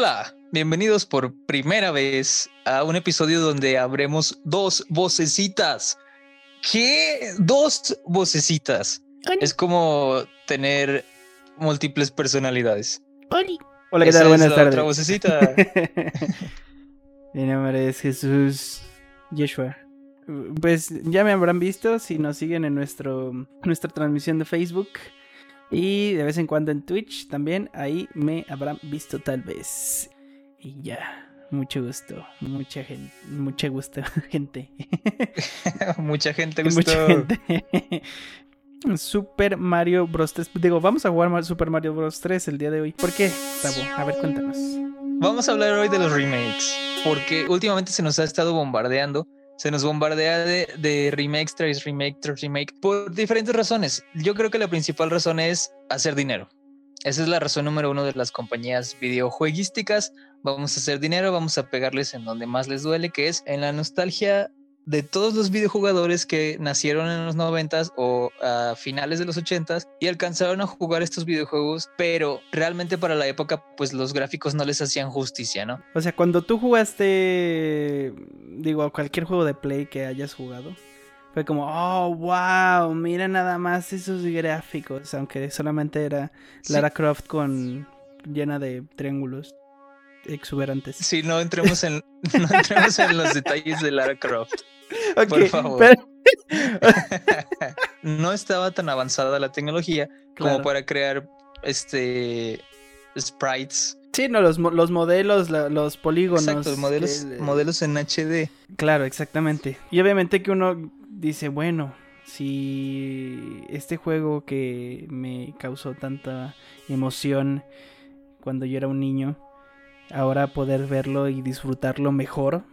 Hola, bienvenidos por primera vez a un episodio donde habremos dos vocecitas. ¿Qué? Dos vocecitas. Es como tener múltiples personalidades. Hola, ¿qué tal? Buenas tardes. Otra vocecita. Mi nombre es Jesús Yeshua. Pues ya me habrán visto si nos siguen en nuestro, nuestra transmisión de Facebook. Y de vez en cuando en Twitch también. Ahí me habrán visto tal vez. Y ya. Mucho gusto. Mucha gente. Mucho gusto, gente. Mucha gente gustó. Mucha gente. Super Mario Bros. 3. Digo, vamos a jugar Super Mario Bros. 3 el día de hoy. ¿Por qué, Tabo? A ver, cuéntanos. Vamos a hablar hoy de los remakes. Porque últimamente se nos ha estado bombardeando se nos bombardea de, de, remakes tras remake tras remake por diferentes razones. Yo creo que la principal razón es hacer dinero. Esa es la razón número uno de las compañías videojueguísticas. Vamos a hacer dinero, vamos a pegarles en donde más les duele, que es en la nostalgia de todos los videojugadores que nacieron en los noventas o a finales de los ochentas y alcanzaron a jugar estos videojuegos, pero realmente para la época pues los gráficos no les hacían justicia, ¿no? O sea, cuando tú jugaste, digo, cualquier juego de Play que hayas jugado, fue como, oh, wow, mira nada más esos gráficos, aunque solamente era Lara Croft con llena de triángulos exuberantes. Sí, no entremos en, no entremos en los detalles de Lara Croft. Por favor. no estaba tan avanzada la tecnología como para crear este sprites. Sí, no, los, los modelos, los polígonos. Exacto, modelos, modelos en HD. Claro, exactamente. Y obviamente que uno dice, bueno, si este juego que me causó tanta emoción cuando yo era un niño, ahora poder verlo y disfrutarlo mejor,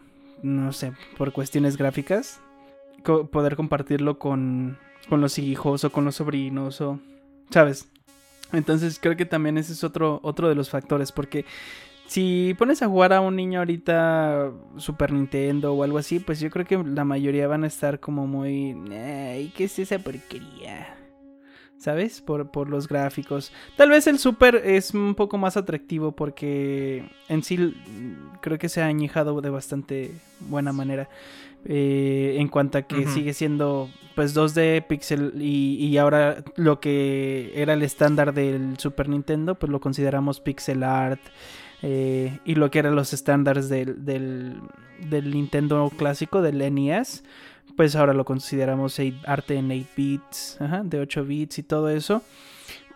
no sé, por cuestiones gráficas, poder compartirlo con, con los hijos o con los sobrinos o, ¿sabes? Entonces creo que también ese es otro, otro de los factores, porque si pones a jugar a un niño ahorita Super Nintendo o algo así, pues yo creo que la mayoría van a estar como muy... Ay, ¿qué es esa porquería? ¿Sabes? Por, por, los gráficos. Tal vez el Super es un poco más atractivo porque en sí creo que se ha añejado de bastante buena manera. Eh, en cuanto a que sigue siendo pues 2D pixel y, ahora lo que era el estándar del Super Nintendo pues lo consideramos pixel art eh, y lo que eran los estándares del, del, del Nintendo clásico del NES pues ahora lo consideramos arte en 8 bits, de 8 bits y todo eso.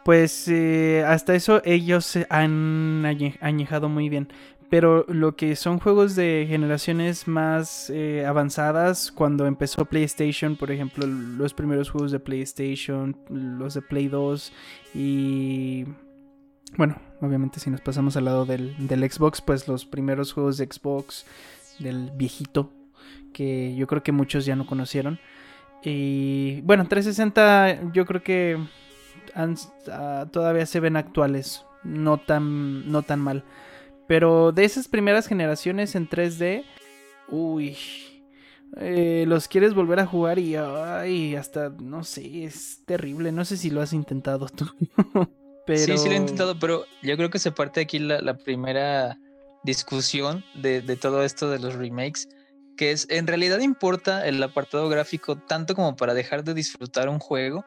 Pues eh, hasta eso ellos han añejado muy bien. Pero lo que son juegos de generaciones más eh, avanzadas, cuando empezó PlayStation, por ejemplo, los primeros juegos de PlayStation, los de Play 2 y... Bueno, obviamente si nos pasamos al lado del Xbox, pues los primeros juegos de Xbox, del viejito, que yo creo que muchos ya no conocieron. Y bueno, 360 yo creo que ah, todavía se ven actuales, no tan, no tan mal. Pero de esas primeras generaciones en 3D, uy, eh, los quieres volver a jugar y ay, hasta, no sé, es terrible. No sé si lo has intentado tú. pero... Sí, sí lo he intentado, pero yo creo que se parte aquí la, primera discusión de, de todo esto de los remakes que es, en realidad importa el apartado gráfico tanto como para dejar de disfrutar un juego.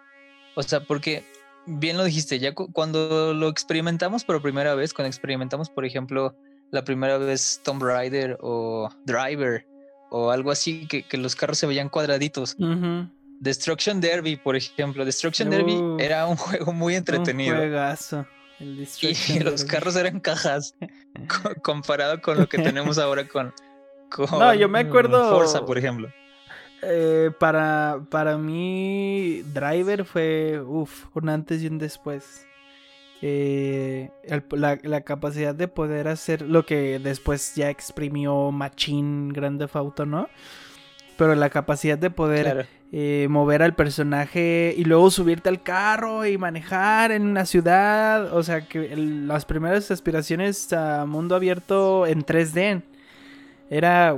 O sea, porque bien lo dijiste, ya cuando lo experimentamos por primera vez, cuando experimentamos, por ejemplo, la primera vez Tomb Raider o Driver o algo así, que, los carros se veían cuadraditos. Destruction Derby, por ejemplo. Destruction Derby era un juego muy entretenido. Un juegazo. y los carros eran cajas comparado con lo que tenemos ahora con, no, yo me acuerdo. Forza, por ejemplo. Eh, para, para mí, Driver fue uf, un antes y un después. Eh, la, capacidad de poder hacer lo que después ya exprimió Machine Grande Auto, ¿no? Pero la capacidad de poder eh, mover al personaje y luego subirte al carro y manejar en una ciudad. O sea, que las primeras aspiraciones a mundo abierto en 3D. Era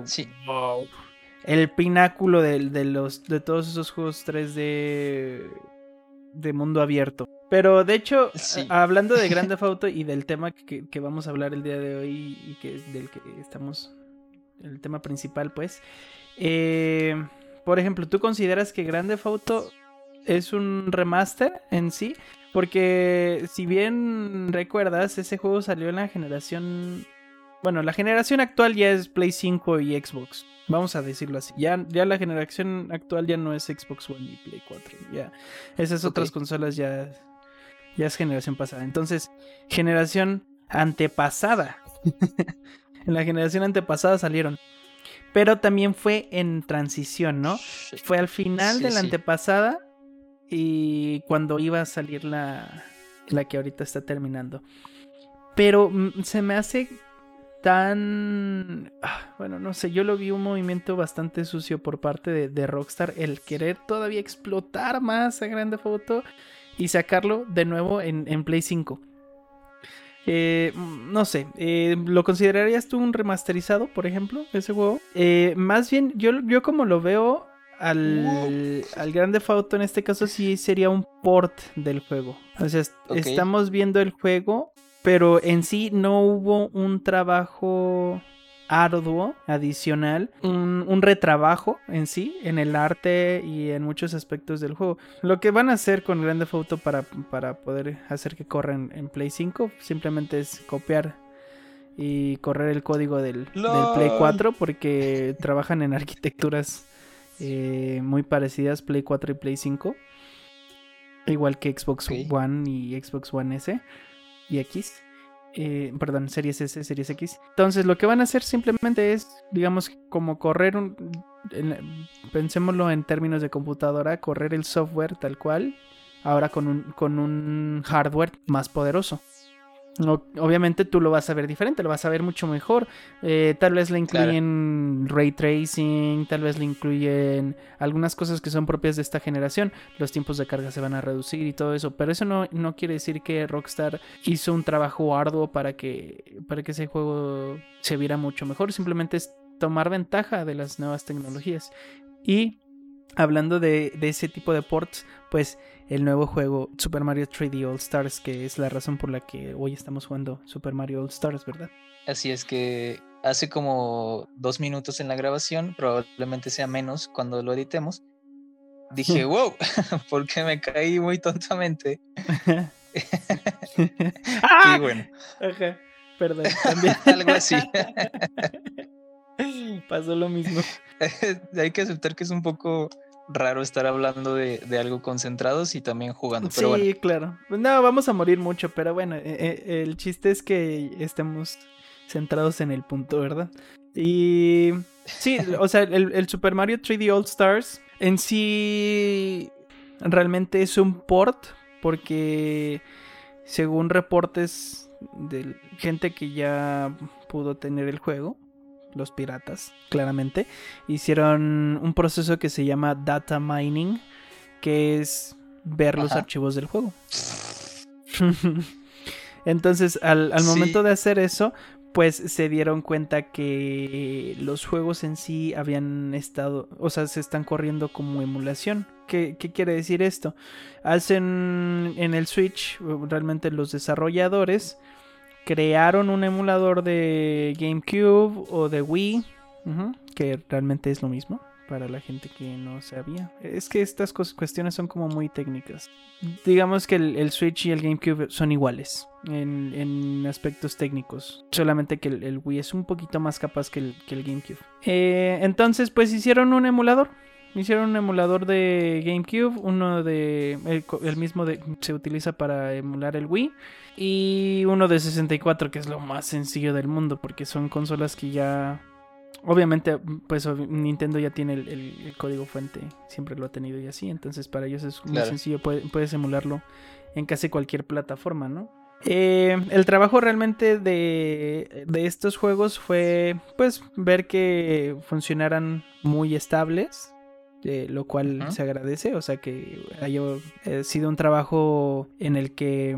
el pináculo de, los, de todos esos juegos 3D de mundo abierto. Pero de hecho, hablando de Grande Auto y del tema que, que, vamos a hablar el día de hoy y que del que estamos, el tema principal, pues, eh, por ejemplo, ¿tú consideras que Grande Auto es un remaster en sí? Porque si bien recuerdas, ese juego salió en la generación... Bueno, la generación actual ya es Play 5 y Xbox. Vamos a decirlo así. Ya, ya la generación actual ya no es Xbox One y Play 4. Ya esas otras consolas ya, ya es generación pasada. Entonces, generación antepasada. en la generación antepasada salieron. Pero también fue en transición, ¿no? Fue al final de la antepasada y cuando iba a salir la, la que ahorita está terminando. Pero mm, se me hace tan... Ah, bueno, no sé, yo lo vi un movimiento bastante sucio por parte de, Rockstar, el querer todavía explotar más a Grande Foto y sacarlo de nuevo en, Play 5. Eh, mm, no sé, eh, ¿lo considerarías tú un remasterizado, por ejemplo, ese juego? Eh, más bien, yo, yo como lo veo, al, al Grande Auto en este caso sí sería un port del juego. O sea, estamos viendo el juego, pero en sí no hubo un trabajo arduo, adicional, un, retrabajo en sí, en el arte y en muchos aspectos del juego. Lo que van a hacer con Grande Auto para, para poder hacer que corra en, Play 5 simplemente es copiar y correr el código del, del Play 4 porque trabajan en arquitecturas eh, muy parecidas Play 4 y Play 5. Igual que Xbox One y Xbox One S y X. Eh, perdón, Series S, Series X. Entonces lo que van a hacer simplemente es, digamos, como correr un... pensémoslo en términos de computadora, correr el software tal cual, ahora con un, con un hardware más poderoso obviamente tú lo vas a ver diferente, lo vas a ver mucho mejor. Eh, tal vez le incluyen ray tracing, tal vez le incluyen algunas cosas que son propias de esta generación. Los tiempos de carga se van a reducir y todo eso. Pero eso no, no quiere decir que Rockstar hizo un trabajo arduo para que, para que ese juego se viera mucho mejor. Simplemente es tomar ventaja de las nuevas tecnologías. Y hablando de, de ese tipo de ports, pues el nuevo juego Super Mario 3D All Stars, que es la razón por la que hoy estamos jugando Super Mario All Stars, ¿verdad? Así es que hace como dos minutos en la grabación, probablemente sea menos cuando lo editemos. Dije, wow, porque me caí muy tontamente. y bueno. Perdón, también. Algo así. Pasó lo mismo. Hay que aceptar que es un poco raro estar hablando de, algo concentrados y también jugando. Pero sí, claro. No, vamos a morir mucho, pero bueno, eh, eh, el chiste es que estemos centrados en el punto, ¿verdad? Y sí, o sea, el, Super Mario 3D All Stars en sí realmente es un port porque según reportes de gente que ya pudo tener el juego, los piratas, claramente, hicieron un proceso que se llama data mining, que es ver los archivos del juego. Entonces, al, momento de hacer eso, pues se dieron cuenta que los juegos en sí habían estado, o sea, se están corriendo como emulación. ¿Qué, qué quiere decir esto? Hacen en el Switch, realmente los desarrolladores crearon un emulador de GameCube o de Wii, que realmente es lo mismo para la gente que no sabía. Es que estas cuestiones son como muy técnicas. Digamos que el, Switch y el GameCube son iguales en, aspectos técnicos, solamente que el, Wii es un poquito más capaz que el, GameCube. Eh, entonces, pues hicieron un emulador. Hicieron un emulador de GameCube, uno de el, mismo de, se utiliza para emular el Wii y uno de 64 que es lo más sencillo del mundo porque son consolas que ya obviamente pues Nintendo ya tiene el, código fuente, siempre lo ha tenido y así, entonces para ellos es muy sencillo, puedes emularlo en casi cualquier plataforma, ¿no? Eh, el trabajo realmente de, de, estos juegos fue pues ver que funcionaran muy estables lo cual se agradece, o sea que haya eh, sido un trabajo en el que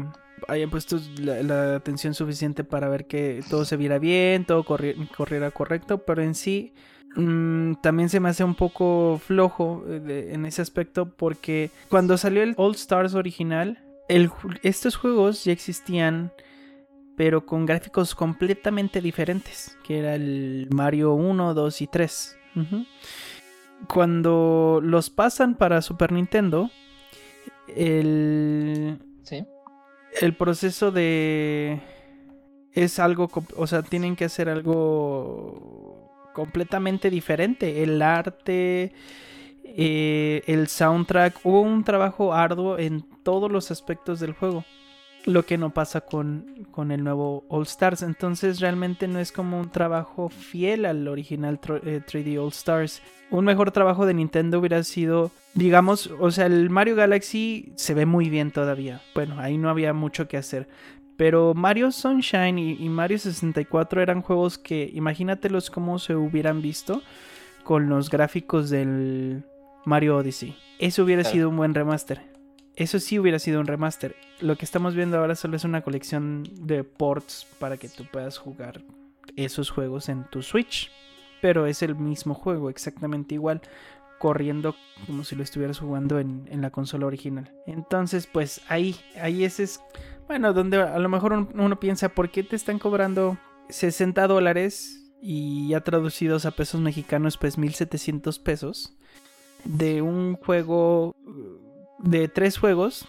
hayan puesto la, atención suficiente para ver que todo se viera bien, todo corriera correcto, pero en sí mm, también se me hace un poco flojo eh, en ese aspecto porque cuando salió el All Stars original, estos juegos ya existían, pero con gráficos completamente diferentes, que era el Mario 1, 2 y 3. Cuando los pasan para Super Nintendo, el, el proceso de... Es algo, o sea, tienen que hacer algo completamente diferente. El arte, eh, el soundtrack, hubo un trabajo arduo en todos los aspectos del juego. Lo que no pasa con, con el nuevo All Stars. Entonces realmente no es como un trabajo fiel al original 3D eh, All Stars. Un mejor trabajo de Nintendo hubiera sido, digamos, o sea, el Mario Galaxy se ve muy bien todavía. Bueno, ahí no había mucho que hacer. Pero Mario Sunshine y, y Mario 64 eran juegos que, imagínatelos cómo se hubieran visto con los gráficos del Mario Odyssey. Eso hubiera sido un buen remaster. Eso sí hubiera sido un remaster. Lo que estamos viendo ahora solo es una colección de ports para que tú puedas jugar esos juegos en tu Switch. Pero es el mismo juego, exactamente igual, corriendo como si lo estuvieras jugando en, la consola original. Entonces, pues ahí, ahí ese es, bueno, donde a lo mejor uno piensa, ¿por qué te están cobrando 60 dólares y ya traducidos a pesos mexicanos, pues 1700 pesos? de un juego, de tres juegos,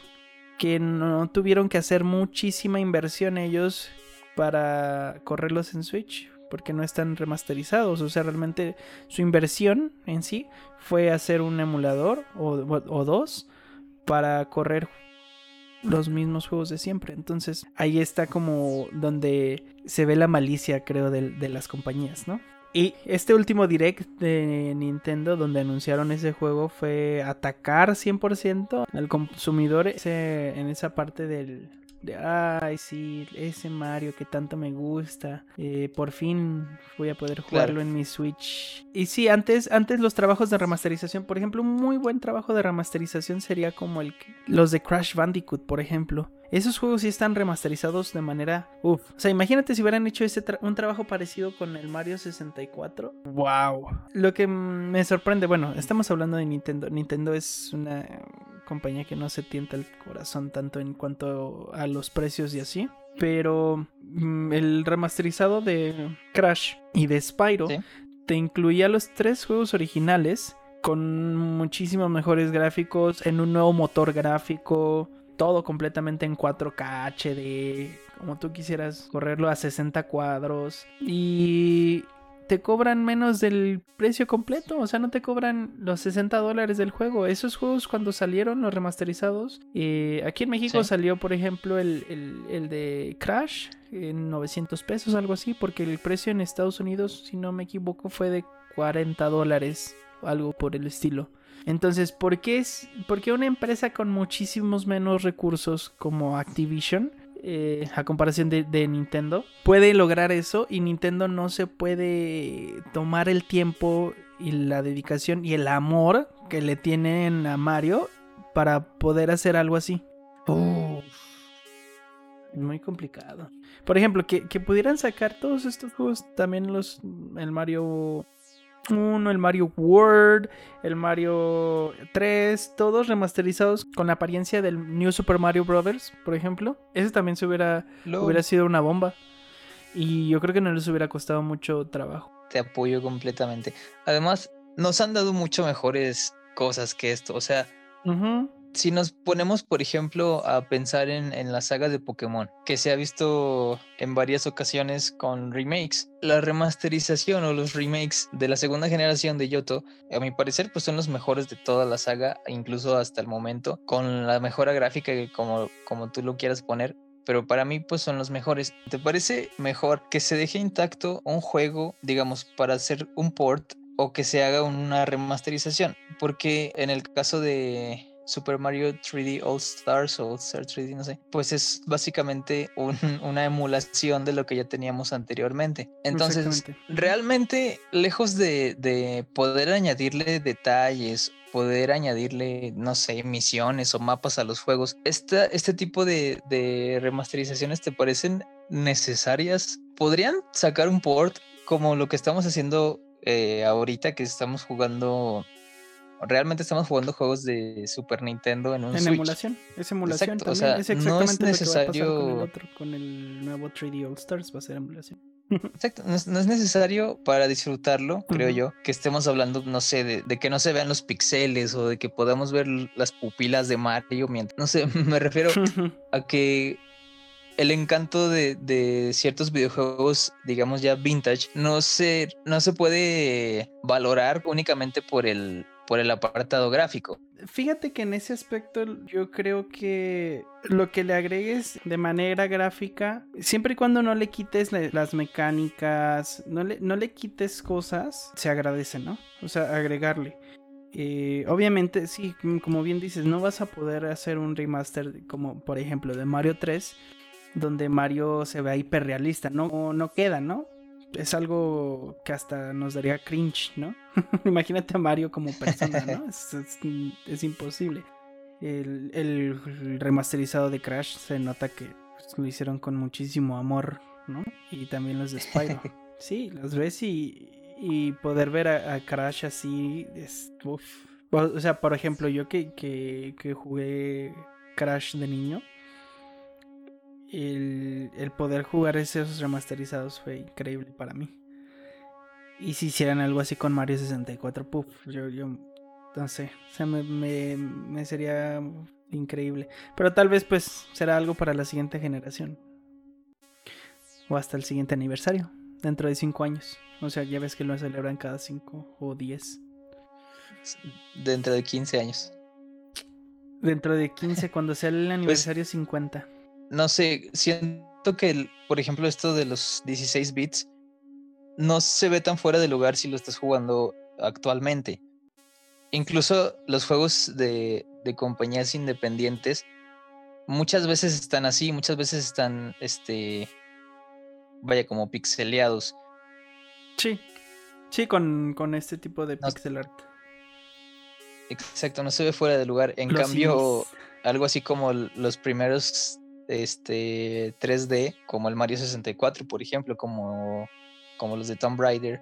que no tuvieron que hacer muchísima inversión ellos para correrlos en Switch, porque no están remasterizados. O sea, realmente su inversión en sí fue hacer un emulador o, dos para correr los mismos juegos de siempre. Entonces ahí está como donde se ve la malicia, creo, de, las compañías, ¿no? Y este último direct de Nintendo donde anunciaron ese juego fue atacar 100% al consumidor en esa parte del, de ay sí, ese Mario que tanto me gusta, eh, por fin voy a poder jugarlo en mi Switch. Y sí, antes, antes los trabajos de remasterización, por ejemplo, un muy buen trabajo de remasterización sería como el los de Crash Bandicoot, por ejemplo. Esos juegos sí están remasterizados de manera. Uf. O sea, imagínate si hubieran hecho ese un trabajo parecido con el Mario 64. ¡Wow! Lo que me sorprende, bueno, estamos hablando de Nintendo. Nintendo es una compañía que no se tienta el corazón tanto en cuanto a los precios y así. Pero mm, el remasterizado de Crash y de Spyro te incluía los tres juegos originales con muchísimos mejores gráficos, en un nuevo motor gráfico, todo completamente en 4K HD, como tú quisieras correrlo a 60 cuadros. Y te cobran menos del precio completo, o sea, no te cobran los 60 dólares del juego. Esos juegos cuando salieron, los remasterizados, eh, aquí en México salió, por ejemplo, el, el, de Crash en 900 pesos, algo así, porque el precio en Estados Unidos, si no me equivoco, fue de 40 dólares, algo por el estilo. Entonces, ¿por qué, es, ¿por qué una empresa con muchísimos menos recursos como Activision eh, a comparación de, Nintendo, puede lograr eso y Nintendo no se puede tomar el tiempo y la dedicación y el amor que le tienen a Mario para poder hacer algo así. Muy complicado. Por ejemplo, que, que, pudieran sacar todos estos juegos, también los el Mario 1, el Mario World, el Mario 3, todos remasterizados con la apariencia del New Super Mario Bros., por ejemplo. Ese también se hubiera, hubiera sido una bomba. Y yo creo que no les hubiera costado mucho trabajo. Te apoyo completamente. Además, nos han dado mucho mejores cosas que esto. O sea, si nos ponemos, por ejemplo, a pensar en, la saga de Pokémon, que se ha visto en varias ocasiones con remakes, la remasterización o los remakes de la segunda generación de Yoto, a mi parecer, pues son los mejores de toda la saga, incluso hasta el momento, con la mejora gráfica como, como tú lo quieras poner, pero para mí pues son los mejores. ¿Te parece mejor que se deje intacto un juego, digamos, para hacer un port o que se haga una remasterización? Porque en el caso de Super Mario 3D All Stars o All Star 3D, no sé, pues es básicamente una emulación de lo que ya teníamos anteriormente. Entonces, realmente, lejos de, poder añadirle detalles poder añadirle, no sé, misiones o mapas a los juegos. este tipo de, de, remasterizaciones te parecen necesarias? ¿Podrían sacar un port como lo que estamos haciendo eh, ahorita que estamos jugando realmente estamos jugando juegos de Super Nintendo en un en emulación. Es emulación también. es exactamente no es necesario... lo que va a pasar con el otro, con el nuevo 3D All Stars, va a ser emulación. Exacto, no es, necesario para disfrutarlo, creo yo, que estemos hablando, no sé, de, que no se vean los pixeles o de que podamos ver las pupilas de Mario mientras, no sé, me refiero a que el encanto de, ciertos videojuegos, digamos ya vintage, no se, no se puede valorar únicamente por el, por el apartado gráfico. Fíjate que en ese aspecto yo creo que lo que le agregues de manera gráfica, siempre y cuando no le quites las mecánicas, no le, no le quites cosas, se agradece, ¿no? O sea, agregarle. Eh, obviamente, sí, como bien dices, no vas a poder hacer un remaster como por ejemplo de Mario 3, donde Mario se ve hiperrealista, no, no queda, ¿no? Es algo que hasta nos daría cringe, ¿no? Imagínate a Mario como persona, ¿no? es, imposible. El, remasterizado de Crash se nota que pues, lo hicieron con muchísimo amor, ¿no? Y también los de Spyro. sí, los ves y, y poder ver a, Crash así es... O sea, por ejemplo, yo que, que, que jugué Crash de niño, el, poder jugar esos remasterizados fue increíble para mí. Y si hicieran algo así con Mario 64, puff, yo, yo no sé, o sea, me, me, sería increíble. Pero tal vez pues será algo para la siguiente generación. O hasta el siguiente aniversario, dentro de 5 años. O sea, ya ves que lo celebran cada 5 o 10. Dentro de 15 años. Dentro de 15, cuando sea el pues aniversario 50 no sé, siento que, por ejemplo, esto de los 16 bits no se ve tan fuera de lugar si lo estás jugando actualmente. Incluso los juegos de, compañías independientes muchas veces están así, muchas veces están, este, vaya, como pixeleados. Sí, sí, con, este tipo de pixel art. Exacto, no se ve fuera de lugar. En cambio, algo así como los primeros este 3D, como el Mario 64, por ejemplo, como, como los de Tomb Raider.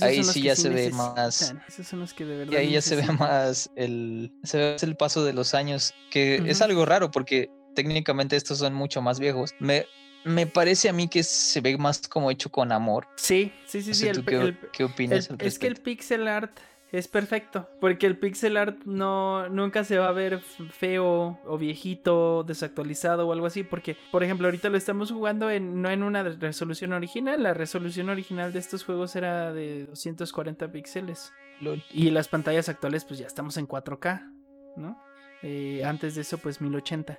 ahí sí ya se ve más. y ahí ya se ve más el, se ve el paso de los años, que es algo raro porque técnicamente estos son mucho más viejos. Me, me parece a mí que se ve más como hecho con amor. Sí, sí, sí, sí. qué, opinas? es que el pixel art es perfecto, porque el pixel art no nunca se va a ver feo o viejito, desactualizado o algo así, porque por ejemplo, ahorita lo estamos jugando en no en una resolución original, la resolución original de estos juegos era de 240 píxeles. Y las pantallas actuales pues ya estamos en 4K, ¿no? Eh, antes de eso pues 1080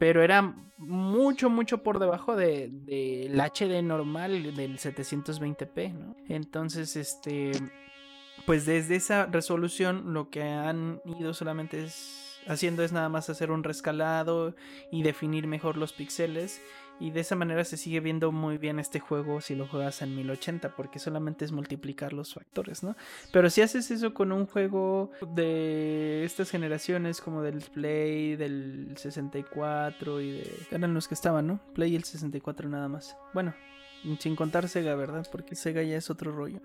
pero era mucho, mucho por debajo del de, HD normal del 720p, ¿no? Entonces, este, pues desde esa resolución lo que han ido solamente es haciendo es nada más hacer un rescalado y definir mejor los píxeles y de esa manera se sigue viendo muy bien este juego si lo juegas en 1080 porque solamente es multiplicar los factores, ¿no? Pero si haces eso con un juego de estas generaciones como del Play, del 64 y de... eran los que estaban, ¿no? Play y el 64 nada más. Bueno, sin contar Sega, ¿verdad? Porque Sega ya es otro rollo.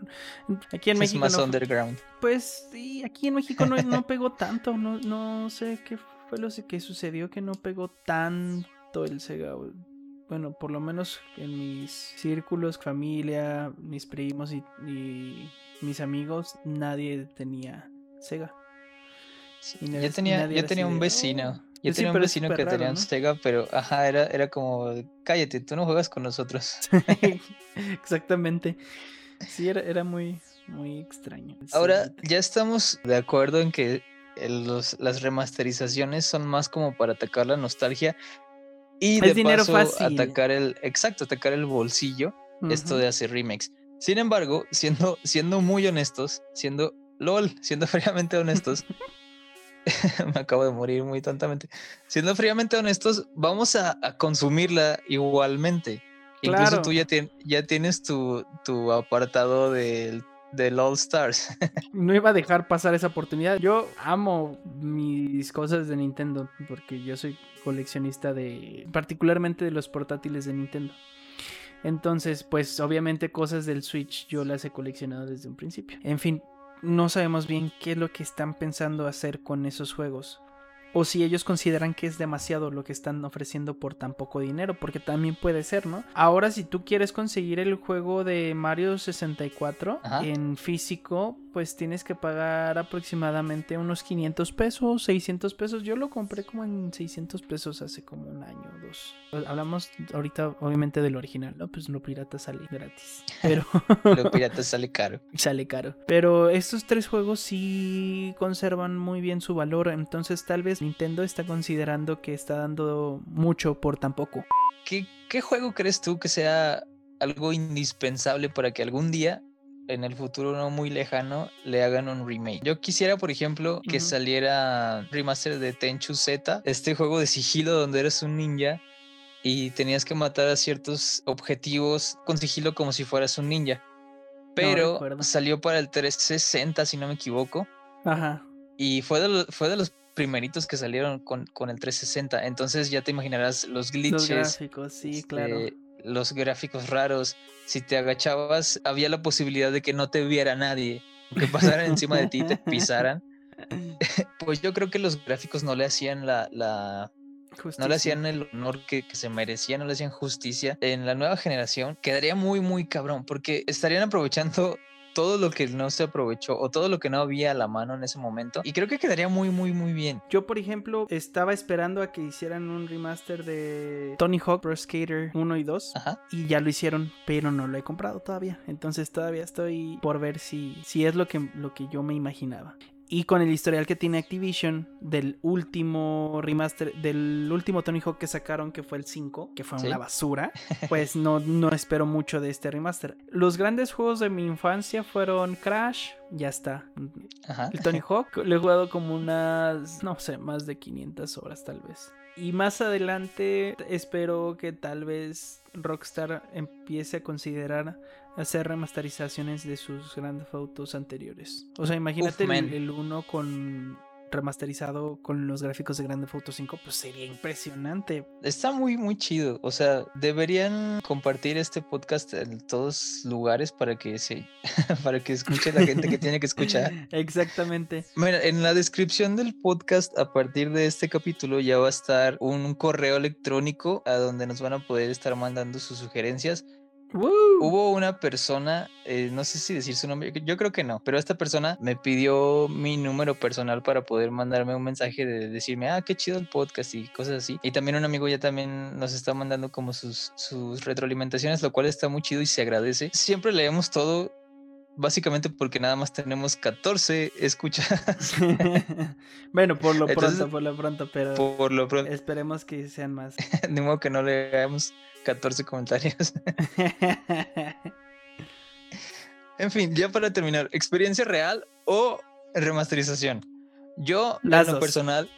Aquí en México. Es más underground. Pues sí, aquí en México no, no pegó tanto. No, no sé qué fue lo que sucedió que no pegó tanto el Sega. Bueno, por lo menos en mis círculos, familia, mis primos y, mis amigos, nadie tenía Sega. yo tenía, yo tenía un vecino. Oh". Yo tenía un vecino que tenía un Sega, pero ajá, era, era como, cállate, tú no juegas con nosotros. Exactamente. Sí, era, era muy, muy extraño. Ahora, ya estamos de acuerdo en que los, las remasterizaciones son más como para atacar la nostalgia y de paso atacar el, exacto, atacar el bolsillo, esto de hacer remakes. Sin embargo, siendo, siendo muy honestos, siendo LOL, siendo fríamente honestos, me acabo de morir muy tontamente. Siendo fríamente honestos, vamos a, consumirla igualmente. Incluso tú ya, ya tienes tu, tu apartado del, del All Stars. no iba a dejar pasar esa oportunidad. Yo amo mis cosas de Nintendo porque yo soy coleccionista de, particularmente de los portátiles de Nintendo. Entonces, pues obviamente cosas del Switch yo las he coleccionado desde un principio. En fin, no sabemos bien qué es lo que están pensando hacer con esos juegos o si ellos consideran que es demasiado lo que están ofreciendo por tan poco dinero, porque también puede ser, ¿no? Ahora si tú quieres conseguir el juego de Mario 64 en físico, pues tienes que pagar aproximadamente unos 500 pesos, 600 pesos. Yo lo compré como en 600 pesos hace como un año o dos. Hablamos ahorita obviamente del original, ¿no? Pues lo pirata sale gratis. Pero lo pirata sale caro. Sale caro. Pero estos tres juegos sí conservan muy bien su valor, entonces tal vez Nintendo está considerando que está dando mucho por tan poco. ¿Qué, qué juego crees tú que sea algo indispensable para que algún día en el futuro no muy lejano le hagan un remake. Yo quisiera, por ejemplo, que saliera remaster de Tenchu Z, este juego de sigilo donde eres un ninja y tenías que matar a ciertos objetivos con sigilo como si fueras un ninja. Pero salió para el 360, si no me equivoco. Ajá. Y fue de, fue de los primeritos que salieron con, con, el 360. Entonces ya te imaginarás los glitches. Los gráficos, sí, claro. Los gráficos raros, si te agachabas, había la posibilidad de que no te viera nadie, que pasaran encima de ti y te pisaran. pues yo creo que los gráficos no le hacían la, la no le hacían el honor que, que, se merecía, no le hacían justicia. En la nueva generación quedaría muy, muy cabrón, porque estarían aprovechando todo lo que no se aprovechó o todo lo que no había a la mano en ese momento. Y creo que quedaría muy, muy, muy bien. Yo, por ejemplo, estaba esperando a que hicieran un remaster de Tony Hawk Pro Skater 1 y 2. Y ya lo hicieron, pero no lo he comprado todavía. Entonces todavía estoy por ver si, si es lo que, lo que yo me imaginaba. Y con el historial que tiene Activision del último remaster, del último Tony Hawk que sacaron, que fue el 5, que fue una basura, pues no, no espero mucho de este remaster. Los grandes juegos de mi infancia fueron Crash, ya está. El Tony Hawk, lo he jugado como unas, no sé, más de 500 horas tal vez. Y más adelante espero que tal vez Rockstar empiece a considerar hacer remasterizaciones de sus grandes fotos anteriores. O sea, imagínate el, uno con remasterizado con los gráficos de Grande Auto 5, pues sería impresionante. Está muy, muy chido. O sea, deberían compartir este podcast en todos lugares para que se, para que escuche la gente que tiene que escuchar. Exactamente. Mira, en la descripción del podcast, a partir de este capítulo, ya va a estar un correo electrónico a donde nos van a poder estar mandando sus sugerencias Hubo una persona, eh, no sé si decir su nombre, yo creo que no, pero esta persona me pidió mi número personal para poder mandarme un mensaje de decirme, ah, qué chido el podcast y cosas así. Y también un amigo ya también nos está mandando como sus, sus retroalimentaciones, lo cual está muy chido y se agradece. Siempre leemos todo básicamente porque nada más tenemos 14 escuchas. bueno, por lo pronto, por lo pronto, pero por lo pronto. esperemos que sean más. de modo que no le hagamos 14 comentarios. en fin, ya para terminar, ¿experiencia real o remasterización? Yo, en lo personal,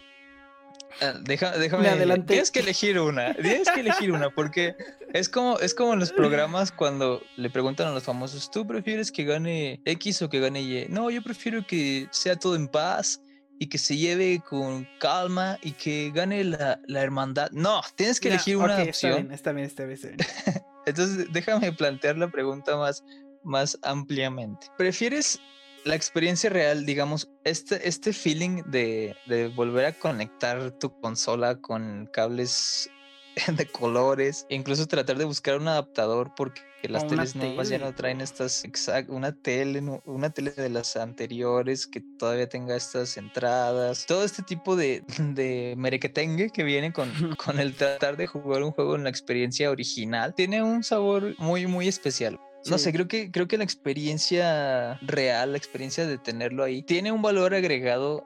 ah, déjame, adelante. tienes que elegir una, tienes que elegir una, porque es como, es como en los programas cuando le preguntan a los famosos, ¿tú prefieres que gane X o que gane Y? No, yo prefiero que sea todo en paz y que se lleve con calma y que gane la, hermandad. No, tienes que elegir una opción. Está bien, está bien, está bien, Entonces, déjame plantear la pregunta más, más ampliamente. ¿Prefieres la experiencia real, digamos, este, este feeling de, de volver a conectar tu consola con cables de colores, incluso tratar de buscar un adaptador porque las teles nuevas ya no traen estas, exacto, una tele, una tele de las anteriores que todavía tenga estas entradas, todo este tipo de, de merequetengue que viene con, con el tratar de jugar un juego en la experiencia original, tiene un sabor muy, muy especial. No sé, creo que, creo que la experiencia real, la experiencia de tenerlo ahí, tiene un valor agregado.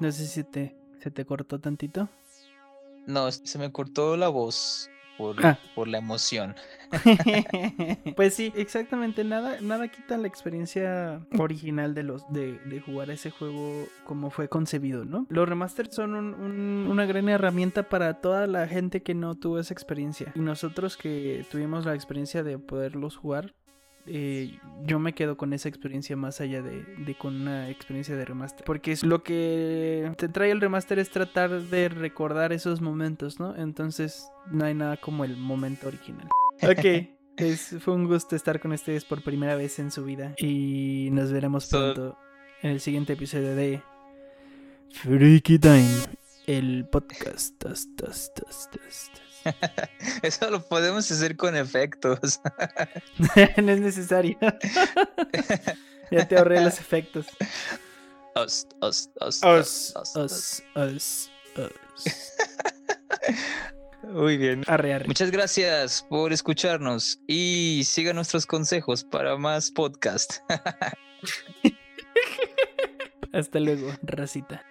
no sé si te, se te cortó tantito. No, se me cortó la voz por, ah. por la emoción. pues sí, exactamente. Nada, nada quita la experiencia original de los de, de jugar ese juego como fue concebido, ¿no? Los remasters son una gran herramienta para toda la gente que no tuvo esa experiencia. Y nosotros que tuvimos la experiencia de poderlos jugar, eh, yo me quedo con esa experiencia más allá de, con una experiencia de remaster. Porque es lo que te trae el remaster es tratar de recordar esos momentos, ¿no? Entonces no hay nada como el momento original. Ok, Es, fue un gusto estar con ustedes por primera vez en su vida. Y nos veremos pronto en el siguiente episodio de Freaky Time, el podcast. Eso lo podemos hacer con efectos. no es necesario. ya te ahorré los efectos. Us, us, us. us, us, us. Muy bien. Arre, arre. Muchas gracias por escucharnos y sigan nuestros consejos para más podcast. Hasta luego, racita.